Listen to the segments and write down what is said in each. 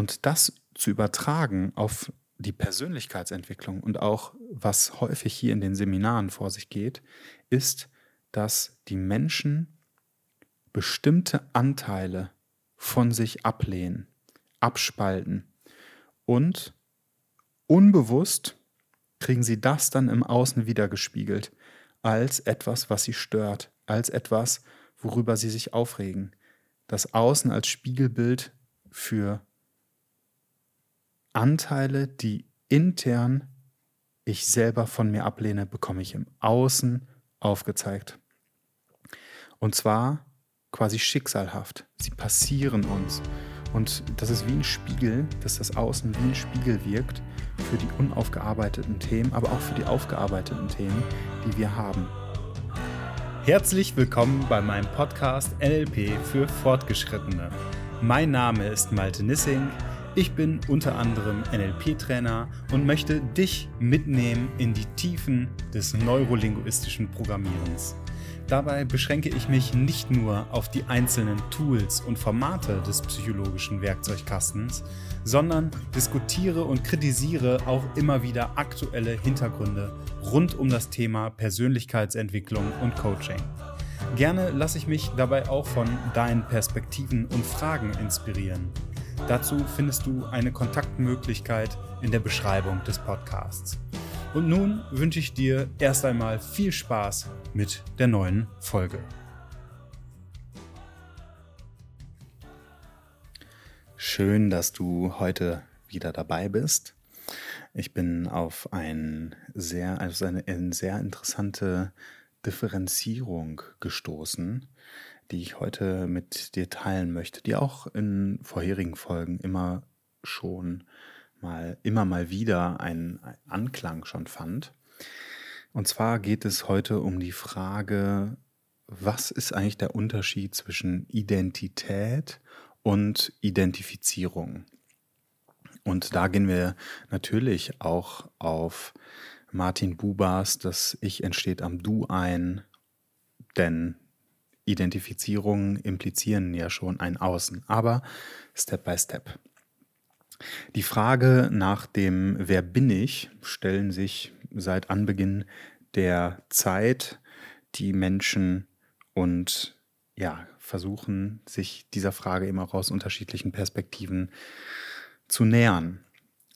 Und das zu übertragen auf die Persönlichkeitsentwicklung und auch was häufig hier in den Seminaren vor sich geht, ist, dass die Menschen bestimmte Anteile von sich ablehnen, abspalten und unbewusst kriegen sie das dann im Außen wiedergespiegelt als etwas, was sie stört, als etwas, worüber sie sich aufregen. Das Außen als Spiegelbild für Anteile, die intern ich selber von mir ablehne, bekomme ich im Außen aufgezeigt. Und zwar quasi schicksalhaft. Sie passieren uns. Und das ist wie ein Spiegel, dass das Außen wie ein Spiegel wirkt für die unaufgearbeiteten Themen, aber auch für die aufgearbeiteten Themen, die wir haben. Herzlich willkommen bei meinem Podcast NLP für Fortgeschrittene. Mein Name ist Malte Nissing. Ich bin unter anderem NLP-Trainer und möchte dich mitnehmen in die Tiefen des neurolinguistischen Programmierens. Dabei beschränke ich mich nicht nur auf die einzelnen Tools und Formate des psychologischen Werkzeugkastens, sondern diskutiere und kritisiere auch immer wieder aktuelle Hintergründe rund um das Thema Persönlichkeitsentwicklung und Coaching. Gerne lasse ich mich dabei auch von deinen Perspektiven und Fragen inspirieren. Dazu findest du eine Kontaktmöglichkeit in der Beschreibung des Podcasts. Und nun wünsche ich dir erst einmal viel Spaß mit der neuen Folge. Schön, dass du heute wieder dabei bist. Ich bin auf ein sehr, also eine, eine sehr interessante Differenzierung gestoßen, die ich heute mit dir teilen möchte, die auch in vorherigen Folgen immer schon mal immer mal wieder einen Anklang schon fand. Und zwar geht es heute um die Frage, was ist eigentlich der Unterschied zwischen Identität und Identifizierung? Und da gehen wir natürlich auch auf Martin Bubas Das Ich entsteht am Du ein, denn Identifizierungen implizieren ja schon ein Außen, aber Step by Step. Die Frage nach dem Wer bin ich stellen sich seit Anbeginn der Zeit die Menschen und ja, versuchen sich dieser Frage immer aus unterschiedlichen Perspektiven zu nähern.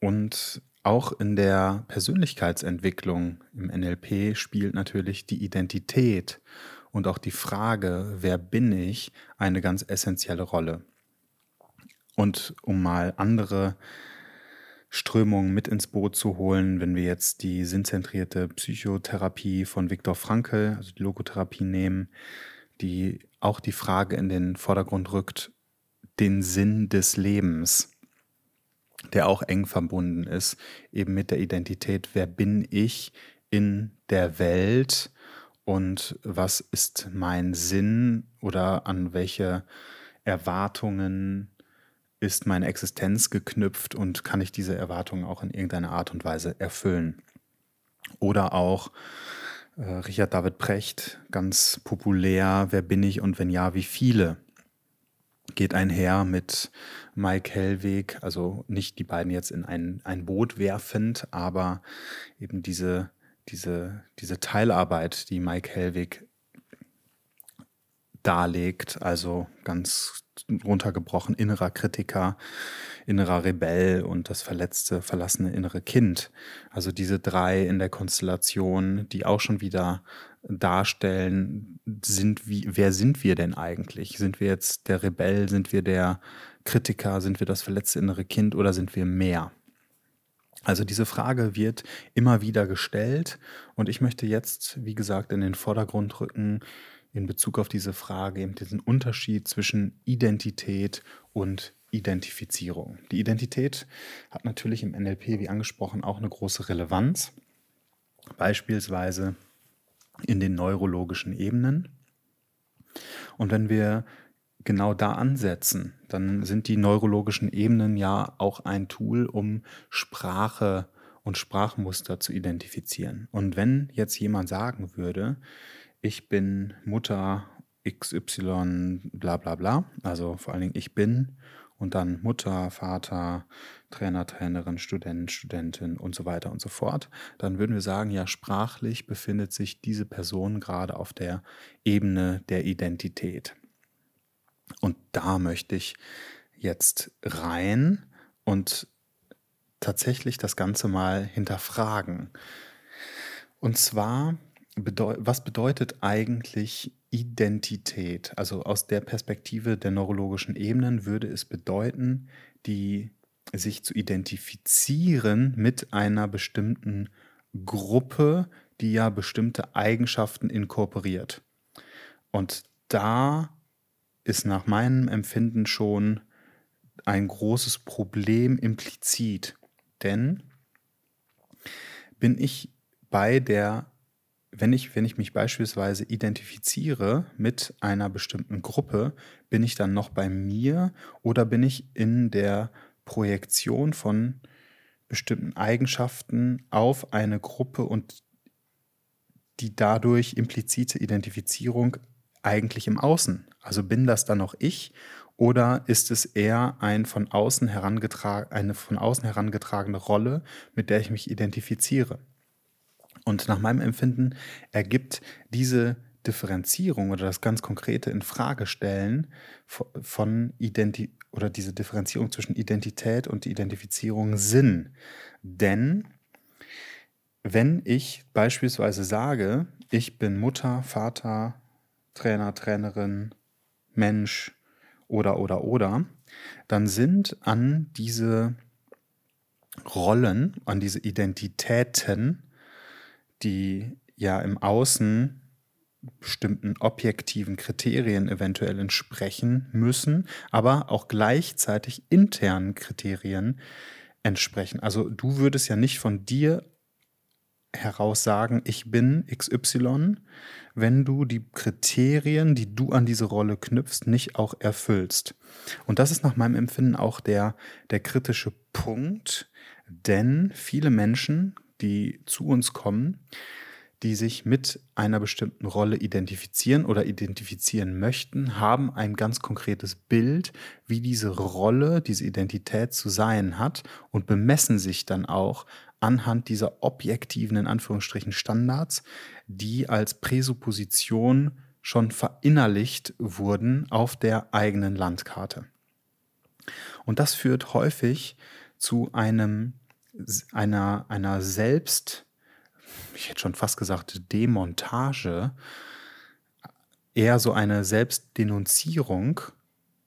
Und auch in der Persönlichkeitsentwicklung im NLP spielt natürlich die Identität und auch die Frage, wer bin ich, eine ganz essentielle Rolle. Und um mal andere Strömungen mit ins Boot zu holen, wenn wir jetzt die sinnzentrierte Psychotherapie von Viktor Frankl, also die Logotherapie nehmen, die auch die Frage in den Vordergrund rückt, den Sinn des Lebens, der auch eng verbunden ist, eben mit der Identität, wer bin ich in der Welt und was ist mein Sinn oder an welche Erwartungen ist meine Existenz geknüpft und kann ich diese Erwartungen auch in irgendeiner Art und Weise erfüllen? Oder auch äh, Richard David Precht, ganz populär, wer bin ich und wenn ja, wie viele? Geht einher mit Mike Hellweg, also nicht die beiden jetzt in ein, ein Boot werfend, aber eben diese, diese, diese Teilarbeit, die Mike Hellweg darlegt, also ganz runtergebrochen innerer Kritiker, innerer Rebell und das verletzte, verlassene innere Kind. Also diese drei in der Konstellation, die auch schon wieder darstellen, sind wie, wer sind wir denn eigentlich? Sind wir jetzt der Rebell? Sind wir der Kritiker? Sind wir das verletzte innere Kind oder sind wir mehr? Also diese Frage wird immer wieder gestellt und ich möchte jetzt, wie gesagt, in den Vordergrund rücken, in Bezug auf diese Frage, eben diesen Unterschied zwischen Identität und Identifizierung. Die Identität hat natürlich im NLP, wie angesprochen, auch eine große Relevanz, beispielsweise in den neurologischen Ebenen. Und wenn wir genau da ansetzen, dann sind die neurologischen Ebenen ja auch ein Tool, um Sprache und Sprachmuster zu identifizieren. Und wenn jetzt jemand sagen würde, ich bin Mutter XY bla bla bla, also vor allen Dingen ich bin und dann Mutter, Vater, Trainer, Trainerin, Student, Studentin und so weiter und so fort, dann würden wir sagen, ja, sprachlich befindet sich diese Person gerade auf der Ebene der Identität. Und da möchte ich jetzt rein und tatsächlich das Ganze mal hinterfragen. Und zwar, was bedeutet eigentlich Identität? Also aus der Perspektive der neurologischen Ebenen würde es bedeuten, die sich zu identifizieren mit einer bestimmten Gruppe, die ja bestimmte Eigenschaften inkorporiert. Und da ist nach meinem Empfinden schon ein großes Problem implizit. Denn bin ich bei der, wenn ich, wenn ich mich beispielsweise identifiziere mit einer bestimmten Gruppe, bin ich dann noch bei mir oder bin ich in der Projektion von bestimmten Eigenschaften auf eine Gruppe und die dadurch implizite Identifizierung eigentlich im Außen. Also bin das dann noch ich oder ist es eher ein von außen eine von außen herangetragene Rolle, mit der ich mich identifiziere? Und nach meinem Empfinden ergibt diese Differenzierung oder das ganz konkrete Infragestellen von Identi oder diese Differenzierung zwischen Identität und Identifizierung Sinn. Denn wenn ich beispielsweise sage, ich bin Mutter, Vater, Trainer, Trainerin, Mensch oder oder oder, dann sind an diese Rollen, an diese Identitäten, die ja im Außen bestimmten objektiven Kriterien eventuell entsprechen müssen, aber auch gleichzeitig internen Kriterien entsprechen. Also du würdest ja nicht von dir heraus sagen, ich bin XY, wenn du die Kriterien, die du an diese Rolle knüpfst, nicht auch erfüllst. Und das ist nach meinem Empfinden auch der, der kritische Punkt, denn viele Menschen, die zu uns kommen, die sich mit einer bestimmten Rolle identifizieren oder identifizieren möchten, haben ein ganz konkretes Bild, wie diese Rolle, diese Identität zu sein hat und bemessen sich dann auch anhand dieser objektiven, in Anführungsstrichen, Standards, die als Präsupposition schon verinnerlicht wurden auf der eigenen Landkarte. Und das führt häufig zu einem, einer, einer Selbst- ich hätte schon fast gesagt, Demontage, eher so eine Selbstdenunzierung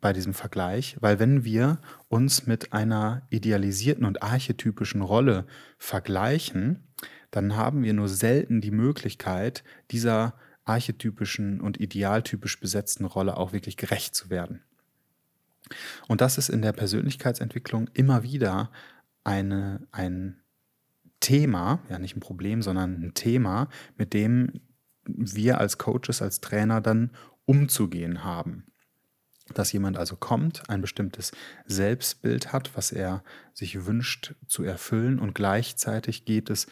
bei diesem Vergleich, weil wenn wir uns mit einer idealisierten und archetypischen Rolle vergleichen, dann haben wir nur selten die Möglichkeit, dieser archetypischen und idealtypisch besetzten Rolle auch wirklich gerecht zu werden. Und das ist in der Persönlichkeitsentwicklung immer wieder eine, ein Thema, ja nicht ein Problem, sondern ein Thema, mit dem wir als Coaches, als Trainer dann umzugehen haben. Dass jemand also kommt, ein bestimmtes Selbstbild hat, was er sich wünscht zu erfüllen und gleichzeitig geht es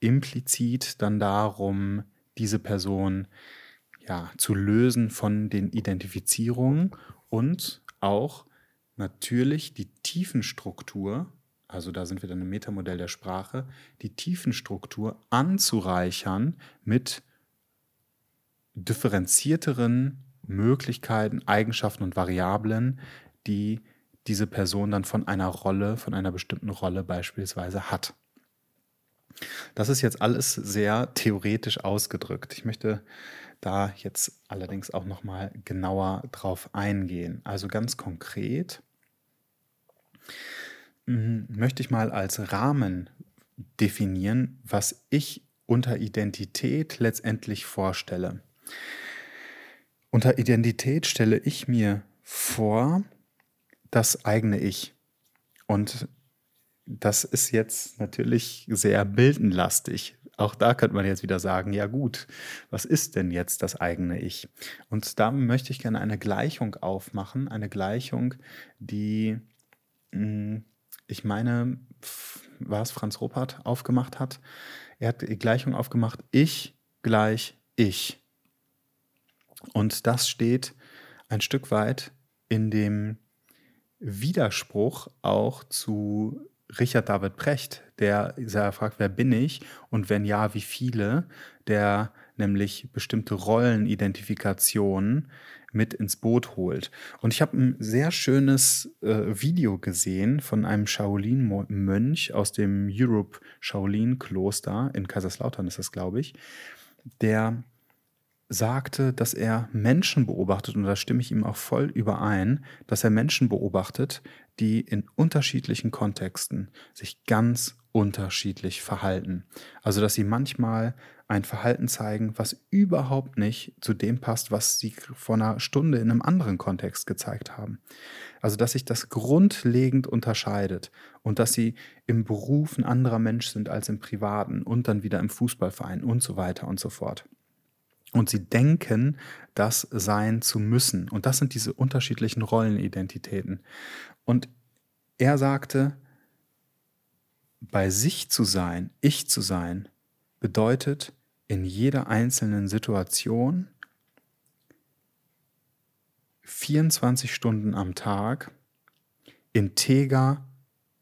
implizit dann darum, diese Person ja, zu lösen von den Identifizierungen und auch natürlich die Tiefenstruktur also da sind wir dann im Metamodell der Sprache, die Tiefenstruktur anzureichern mit differenzierteren Möglichkeiten, Eigenschaften und Variablen, die diese Person dann von einer Rolle, von einer bestimmten Rolle beispielsweise hat. Das ist jetzt alles sehr theoretisch ausgedrückt. Ich möchte da jetzt allerdings auch noch mal genauer drauf eingehen. Also ganz konkret Mhm, möchte ich mal als Rahmen definieren, was ich unter Identität letztendlich vorstelle. Unter Identität stelle ich mir vor das eigene Ich. Und das ist jetzt natürlich sehr bildenlastig. Auch da könnte man jetzt wieder sagen, ja gut, was ist denn jetzt das eigene Ich? Und da möchte ich gerne eine Gleichung aufmachen, eine Gleichung, die mh, mm, ich meine, was Franz Ruppert aufgemacht hat. Er hat die Gleichung aufgemacht, ich gleich ich. Und das steht ein Stück weit in dem Widerspruch auch zu Richard David Precht, der sehr fragt, wer bin ich und wenn ja, wie viele, der nämlich bestimmte Rollenidentifikation mit ins Boot holt. Und ich habe ein sehr schönes äh, Video gesehen von einem Shaolin-Mönch aus dem Europe Shaolin-Kloster in Kaiserslautern ist das, glaube ich, der sagte, dass er Menschen beobachtet, und da stimme ich ihm auch voll überein, dass er Menschen beobachtet, die in unterschiedlichen Kontexten sich ganz unterschiedlich verhalten. Also dass sie manchmal ein Verhalten zeigen, was überhaupt nicht zu dem passt, was sie vor einer Stunde in einem anderen Kontext gezeigt haben. Also dass sich das grundlegend unterscheidet und dass sie im Beruf ein anderer Mensch sind als im privaten und dann wieder im Fußballverein und so weiter und so fort. Und sie denken, das sein zu müssen. Und das sind diese unterschiedlichen Rollenidentitäten. Und er sagte, bei sich zu sein, ich zu sein, bedeutet, in jeder einzelnen Situation 24 Stunden am Tag integer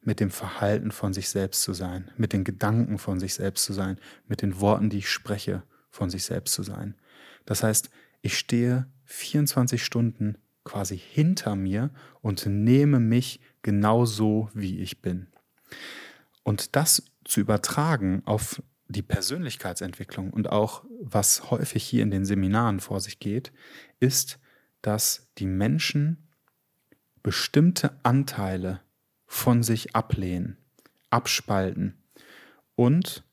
mit dem Verhalten von sich selbst zu sein, mit den Gedanken von sich selbst zu sein, mit den Worten, die ich spreche, von sich selbst zu sein. Das heißt, ich stehe 24 Stunden quasi hinter mir und nehme mich genauso, wie ich bin. Und das zu übertragen auf die Persönlichkeitsentwicklung und auch was häufig hier in den Seminaren vor sich geht, ist, dass die Menschen bestimmte Anteile von sich ablehnen, abspalten und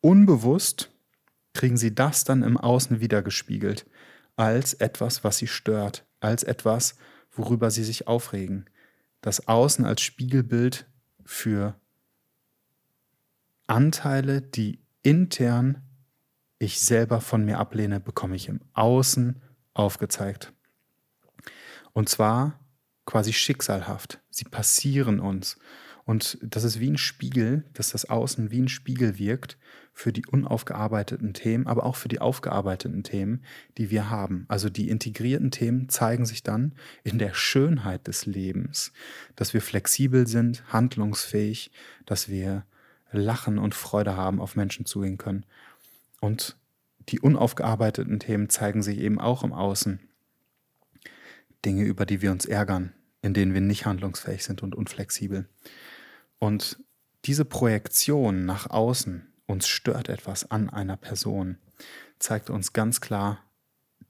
unbewusst kriegen sie das dann im Außen wiedergespiegelt als etwas, was sie stört, als etwas, worüber sie sich aufregen. Das Außen als Spiegelbild für Anteile, die intern ich selber von mir ablehne, bekomme ich im Außen aufgezeigt. Und zwar quasi schicksalhaft. Sie passieren uns. Und das ist wie ein Spiegel, dass das Außen wie ein Spiegel wirkt für die unaufgearbeiteten Themen, aber auch für die aufgearbeiteten Themen, die wir haben. Also die integrierten Themen zeigen sich dann in der Schönheit des Lebens, dass wir flexibel sind, handlungsfähig, dass wir lachen und Freude haben, auf Menschen zugehen können. Und die unaufgearbeiteten Themen zeigen sich eben auch im Außen. Dinge, über die wir uns ärgern, in denen wir nicht handlungsfähig sind und unflexibel. Und diese Projektion nach außen, uns stört etwas an einer Person, zeigt uns ganz klar,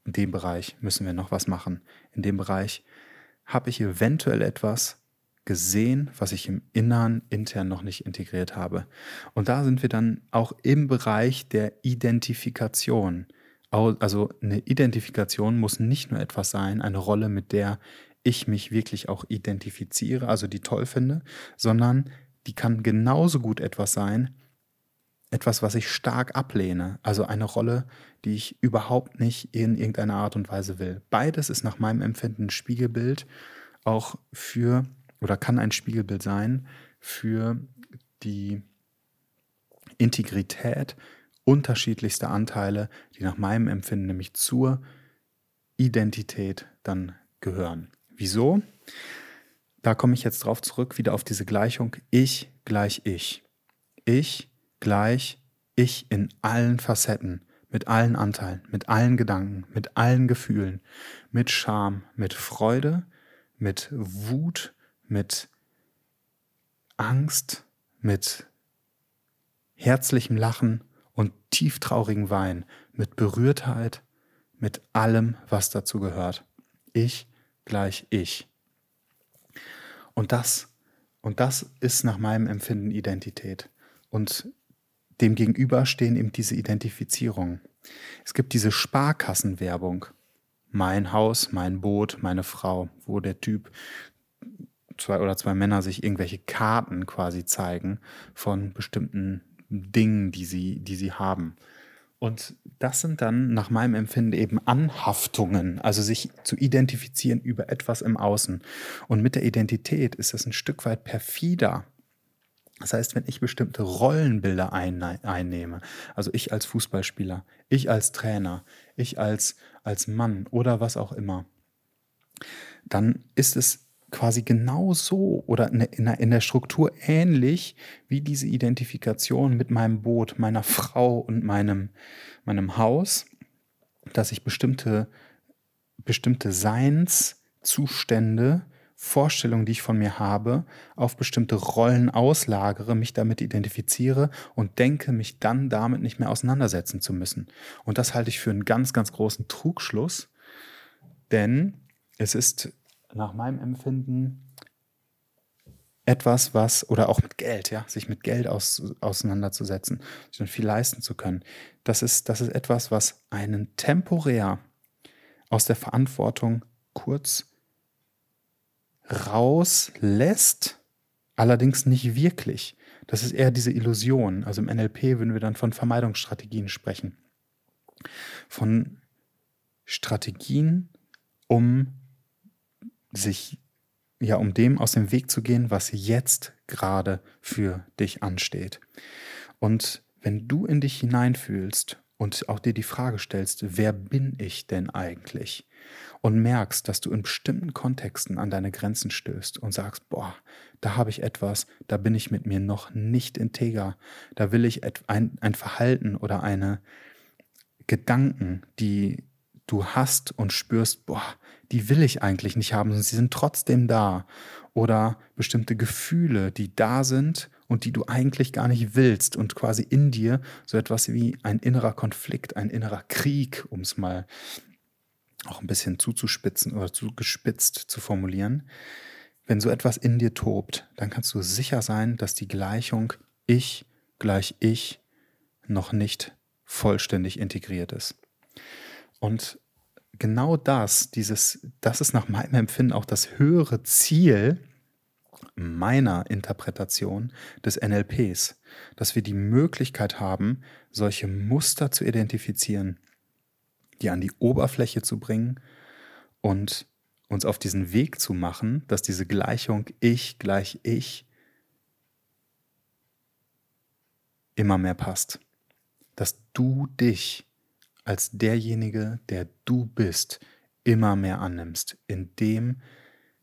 in dem Bereich müssen wir noch was machen. In dem Bereich habe ich eventuell etwas, gesehen, was ich im Innern intern noch nicht integriert habe. Und da sind wir dann auch im Bereich der Identifikation. Also eine Identifikation muss nicht nur etwas sein, eine Rolle, mit der ich mich wirklich auch identifiziere, also die toll finde, sondern die kann genauso gut etwas sein, etwas, was ich stark ablehne, also eine Rolle, die ich überhaupt nicht in irgendeiner Art und Weise will. Beides ist nach meinem Empfinden ein Spiegelbild auch für oder kann ein Spiegelbild sein für die Integrität unterschiedlichster Anteile, die nach meinem Empfinden nämlich zur Identität dann gehören. Wieso? Da komme ich jetzt drauf zurück, wieder auf diese Gleichung ich gleich ich. Ich gleich ich in allen Facetten, mit allen Anteilen, mit allen Gedanken, mit allen Gefühlen, mit Scham, mit Freude, mit Wut, mit Angst, mit herzlichem Lachen und tieftraurigem Wein, mit Berührtheit, mit allem, was dazu gehört. Ich gleich ich. Und das, und das ist nach meinem Empfinden Identität. Und dem gegenüber stehen eben diese Identifizierungen. Es gibt diese Sparkassenwerbung. Mein Haus, mein Boot, meine Frau, wo der Typ zwei oder zwei Männer sich irgendwelche Karten quasi zeigen von bestimmten Dingen, die sie, die sie haben. Und das sind dann nach meinem Empfinden eben Anhaftungen, also sich zu identifizieren über etwas im Außen. Und mit der Identität ist das ein Stück weit perfider. Das heißt, wenn ich bestimmte Rollenbilder einnehme, also ich als Fußballspieler, ich als Trainer, ich als, als Mann oder was auch immer, dann ist es quasi genau so oder in der, Struktur ähnlich wie diese Identifikation mit meinem Boot, meiner Frau und meinem, meinem Haus, dass ich bestimmte, bestimmte Seinszustände, Vorstellungen, die ich von mir habe, auf bestimmte Rollen auslagere, mich damit identifiziere und denke, mich dann damit nicht mehr auseinandersetzen zu müssen. Und das halte ich für einen ganz, ganz großen Trugschluss, denn es ist nach meinem Empfinden etwas, was, oder auch mit Geld, ja, sich mit Geld aus, auseinanderzusetzen, sich viel leisten zu können. Das ist, das ist etwas, was einen temporär aus der Verantwortung kurz rauslässt, allerdings nicht wirklich. Das ist eher diese Illusion. Also im NLP würden wir dann von Vermeidungsstrategien sprechen. Von Strategien, um sich, ja, um dem aus dem Weg zu gehen, was jetzt gerade für dich ansteht. Und wenn du in dich hineinfühlst und auch dir die Frage stellst, wer bin ich denn eigentlich? Und merkst, dass du in bestimmten Kontexten an deine Grenzen stößt und sagst, boah, da habe ich etwas, da bin ich mit mir noch nicht integer, da will ich ein, ein Verhalten oder eine Gedanken, die du hast und spürst, boah, die will ich eigentlich nicht haben, sie sind trotzdem da. Oder bestimmte Gefühle, die da sind und die du eigentlich gar nicht willst und quasi in dir so etwas wie ein innerer Konflikt, ein innerer Krieg, um es mal auch ein bisschen zuzuspitzen oder zugespitzt zu formulieren. Wenn so etwas in dir tobt, dann kannst du sicher sein, dass die Gleichung ich gleich ich noch nicht vollständig integriert ist. Und genau das, dieses, das ist nach meinem Empfinden auch das höhere Ziel meiner Interpretation des NLPs, dass wir die Möglichkeit haben, solche Muster zu identifizieren, die an die Oberfläche zu bringen und uns auf diesen Weg zu machen, dass diese Gleichung ich gleich ich immer mehr passt. Dass du dich als derjenige, der du bist, immer mehr annimmst, in dem,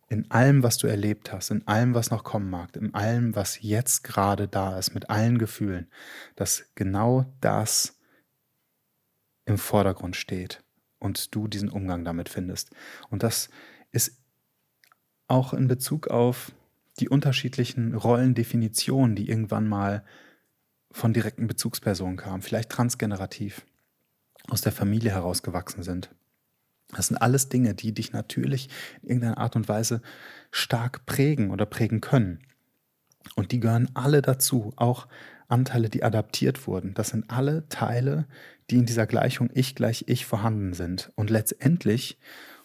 in allem, was du erlebt hast, in allem, was noch kommen mag, in allem, was jetzt gerade da ist, mit allen Gefühlen, dass genau das im Vordergrund steht und du diesen Umgang damit findest. Und das ist auch in Bezug auf die unterschiedlichen Rollendefinitionen, die irgendwann mal von direkten Bezugspersonen kamen, vielleicht transgenerativ aus der Familie herausgewachsen sind. Das sind alles Dinge, die dich natürlich in irgendeiner Art und Weise stark prägen oder prägen können. Und die gehören alle dazu, auch Anteile, die adaptiert wurden. Das sind alle Teile, die in dieser Gleichung ich gleich ich vorhanden sind. Und letztendlich,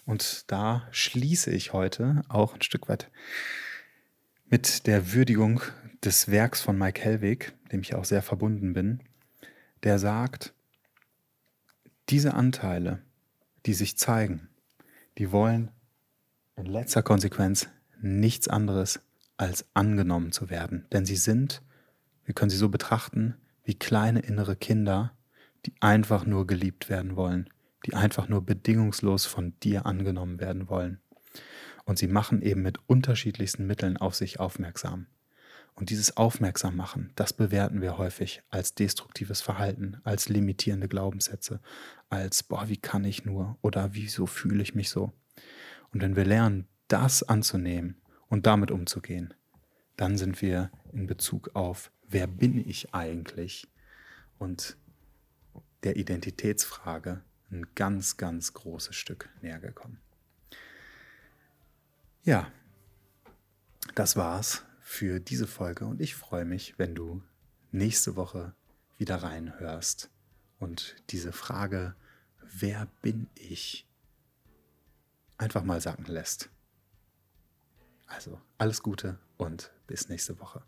und da schließe ich heute auch ein Stück weit mit der Würdigung des Werks von Mike Helwig, dem ich auch sehr verbunden bin, der sagt, diese Anteile, die sich zeigen, die wollen in letzter Konsequenz nichts anderes als angenommen zu werden. Denn sie sind, wir können sie so betrachten, wie kleine innere Kinder, die einfach nur geliebt werden wollen, die einfach nur bedingungslos von dir angenommen werden wollen. Und sie machen eben mit unterschiedlichsten Mitteln auf sich aufmerksam. Und dieses Aufmerksammachen, das bewerten wir häufig als destruktives Verhalten, als limitierende Glaubenssätze, als, boah, wie kann ich nur oder wieso fühle ich mich so. Und wenn wir lernen, das anzunehmen und damit umzugehen, dann sind wir in Bezug auf, wer bin ich eigentlich und der Identitätsfrage ein ganz, ganz großes Stück näher gekommen. Ja, das war's für diese Folge und ich freue mich, wenn du nächste Woche wieder reinhörst und diese Frage, wer bin ich, einfach mal sacken lässt. Also alles Gute und bis nächste Woche.